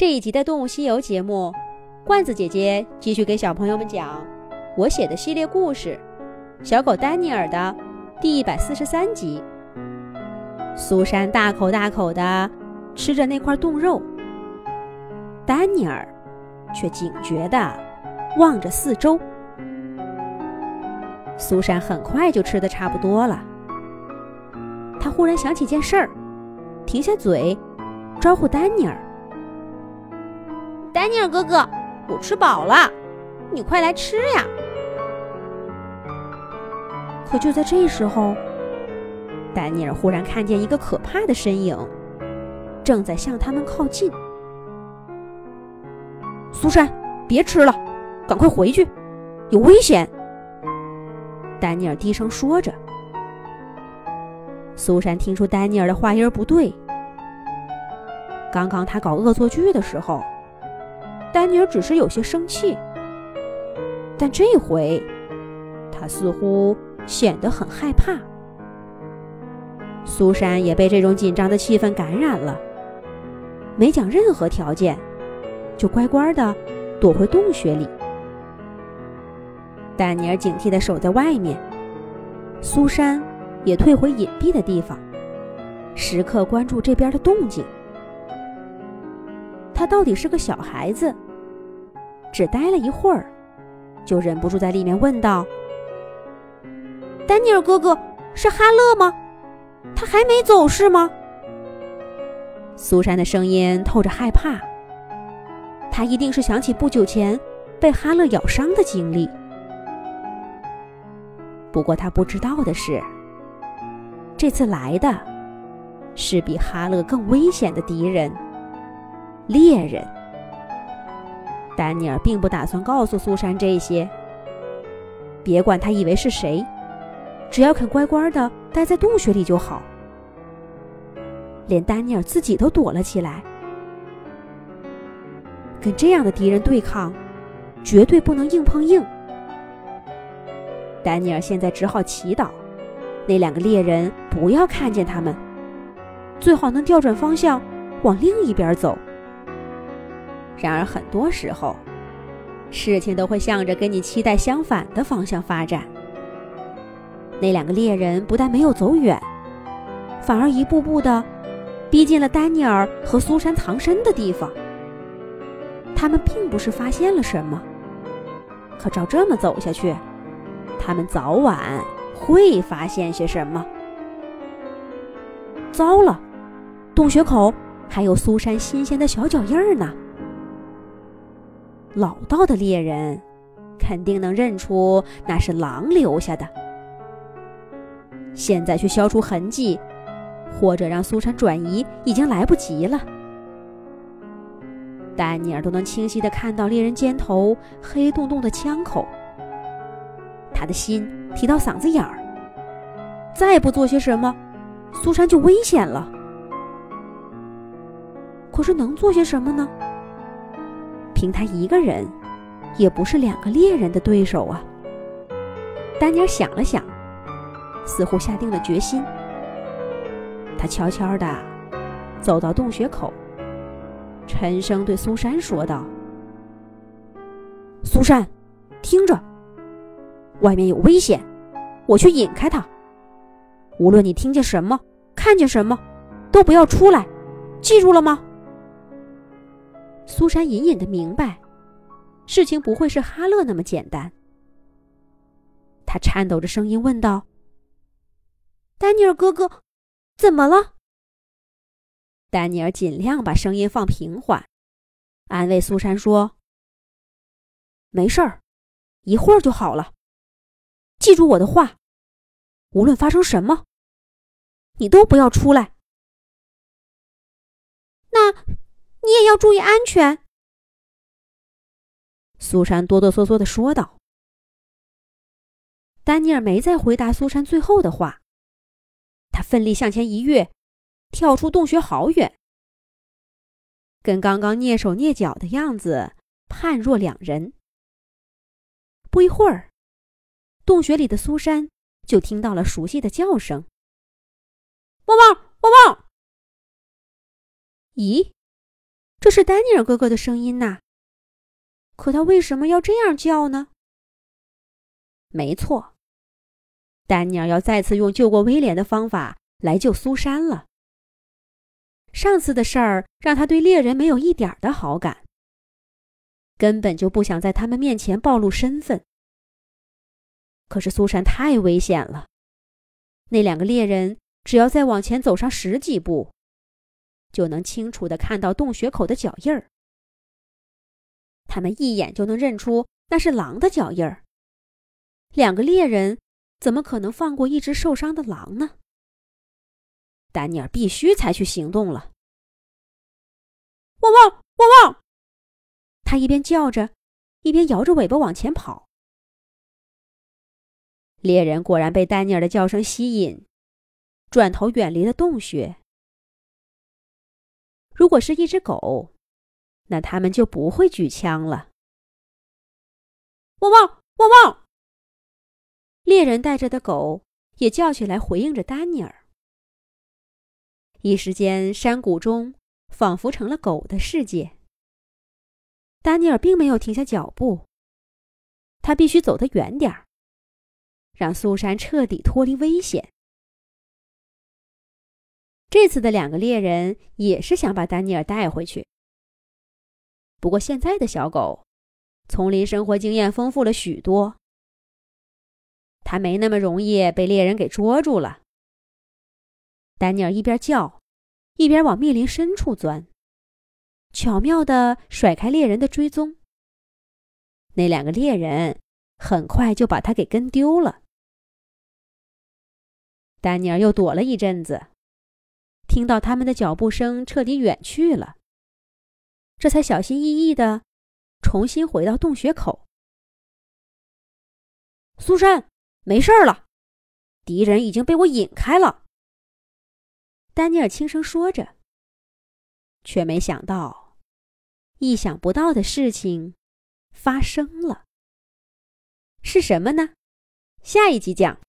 这一集的《动物西游》节目，罐子姐姐继续给小朋友们讲我写的系列故事《小狗丹尼尔》的第一百四十三集。苏珊大口大口地吃着那块冻肉，丹尼尔却警觉地望着四周。苏珊很快就吃的差不多了，她忽然想起件事儿，停下嘴，招呼丹尼尔。丹尼尔哥哥，我吃饱了，你快来吃呀！可就在这时候，丹尼尔忽然看见一个可怕的身影，正在向他们靠近。苏珊，别吃了，赶快回去，有危险！丹尼尔低声说着。苏珊听出丹尼尔的话音不对，刚刚他搞恶作剧的时候。丹尼尔只是有些生气，但这回他似乎显得很害怕。苏珊也被这种紧张的气氛感染了，没讲任何条件，就乖乖的躲回洞穴里。丹尼尔警惕的守在外面，苏珊也退回隐蔽的地方，时刻关注这边的动静。他到底是个小孩子，只待了一会儿，就忍不住在里面问道：“丹尼尔哥哥是哈勒吗？他还没走是吗？”苏珊的声音透着害怕，他一定是想起不久前被哈勒咬伤的经历。不过他不知道的是，这次来的是比哈勒更危险的敌人。猎人，丹尼尔并不打算告诉苏珊这些。别管他以为是谁，只要肯乖乖的待在洞穴里就好。连丹尼尔自己都躲了起来。跟这样的敌人对抗，绝对不能硬碰硬。丹尼尔现在只好祈祷，那两个猎人不要看见他们，最好能调转方向，往另一边走。然而，很多时候，事情都会向着跟你期待相反的方向发展。那两个猎人不但没有走远，反而一步步的逼近了丹尼尔和苏珊藏身的地方。他们并不是发现了什么，可照这么走下去，他们早晚会发现些什么。糟了，洞穴口还有苏珊新鲜的小脚印儿呢。老道的猎人肯定能认出那是狼留下的。现在去消除痕迹，或者让苏珊转移，已经来不及了。丹尼尔都能清晰的看到猎人肩头黑洞洞的枪口，他的心提到嗓子眼儿。再不做些什么，苏珊就危险了。可是能做些什么呢？凭他一个人，也不是两个猎人的对手啊。丹尼尔想了想，似乎下定了决心。他悄悄地走到洞穴口，沉声对苏珊说道：“苏珊，听着，外面有危险，我去引开他。无论你听见什么，看见什么，都不要出来，记住了吗？”苏珊隐隐的明白，事情不会是哈勒那么简单。他颤抖着声音问道：“丹尼尔哥哥，怎么了？”丹尼尔尽量把声音放平缓，安慰苏珊说：“没事儿，一会儿就好了。记住我的话，无论发生什么，你都不要出来。”那。你也要注意安全。”苏珊哆哆嗦嗦的说道。丹尼尔没再回答苏珊最后的话，他奋力向前一跃，跳出洞穴好远，跟刚刚蹑手蹑脚的样子判若两人。不一会儿，洞穴里的苏珊就听到了熟悉的叫声：“汪汪汪汪！”咦？这是丹尼尔哥哥的声音呐。可他为什么要这样叫呢？没错，丹尼尔要再次用救过威廉的方法来救苏珊了。上次的事儿让他对猎人没有一点的好感，根本就不想在他们面前暴露身份。可是苏珊太危险了，那两个猎人只要再往前走上十几步，就能清楚的看到洞穴口的脚印儿。他们一眼就能认出那是狼的脚印儿。两个猎人怎么可能放过一只受伤的狼呢？丹尼尔必须采取行动了！汪汪汪汪！他一边叫着，一边摇着尾巴往前跑。猎人果然被丹尼尔的叫声吸引，转头远离了洞穴。如果是一只狗，那他们就不会举枪了。汪汪汪汪！猎人带着的狗也叫起来，回应着丹尼尔。一时间，山谷中仿佛成了狗的世界。丹尼尔并没有停下脚步，他必须走得远点儿，让苏珊彻底脱离危险。这次的两个猎人也是想把丹尼尔带回去，不过现在的小狗，丛林生活经验丰富了许多，它没那么容易被猎人给捉住了。丹尼尔一边叫，一边往密林深处钻，巧妙地甩开猎人的追踪。那两个猎人很快就把他给跟丢了。丹尼尔又躲了一阵子，听到他们的脚步声彻底远去了，这才小心翼翼地重新回到洞穴口。苏珊，没事了，敌人已经被我引开了。丹尼尔轻声说着，却没想到，意想不到的事情发生了。是什么呢？下一集讲。